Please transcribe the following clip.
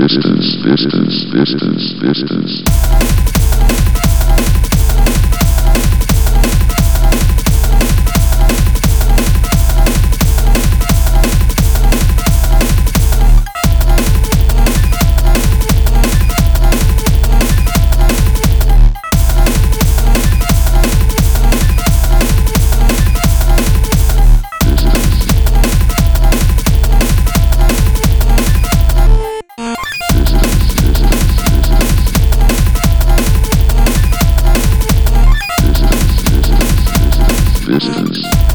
distance, distance, distance, distance. Williams.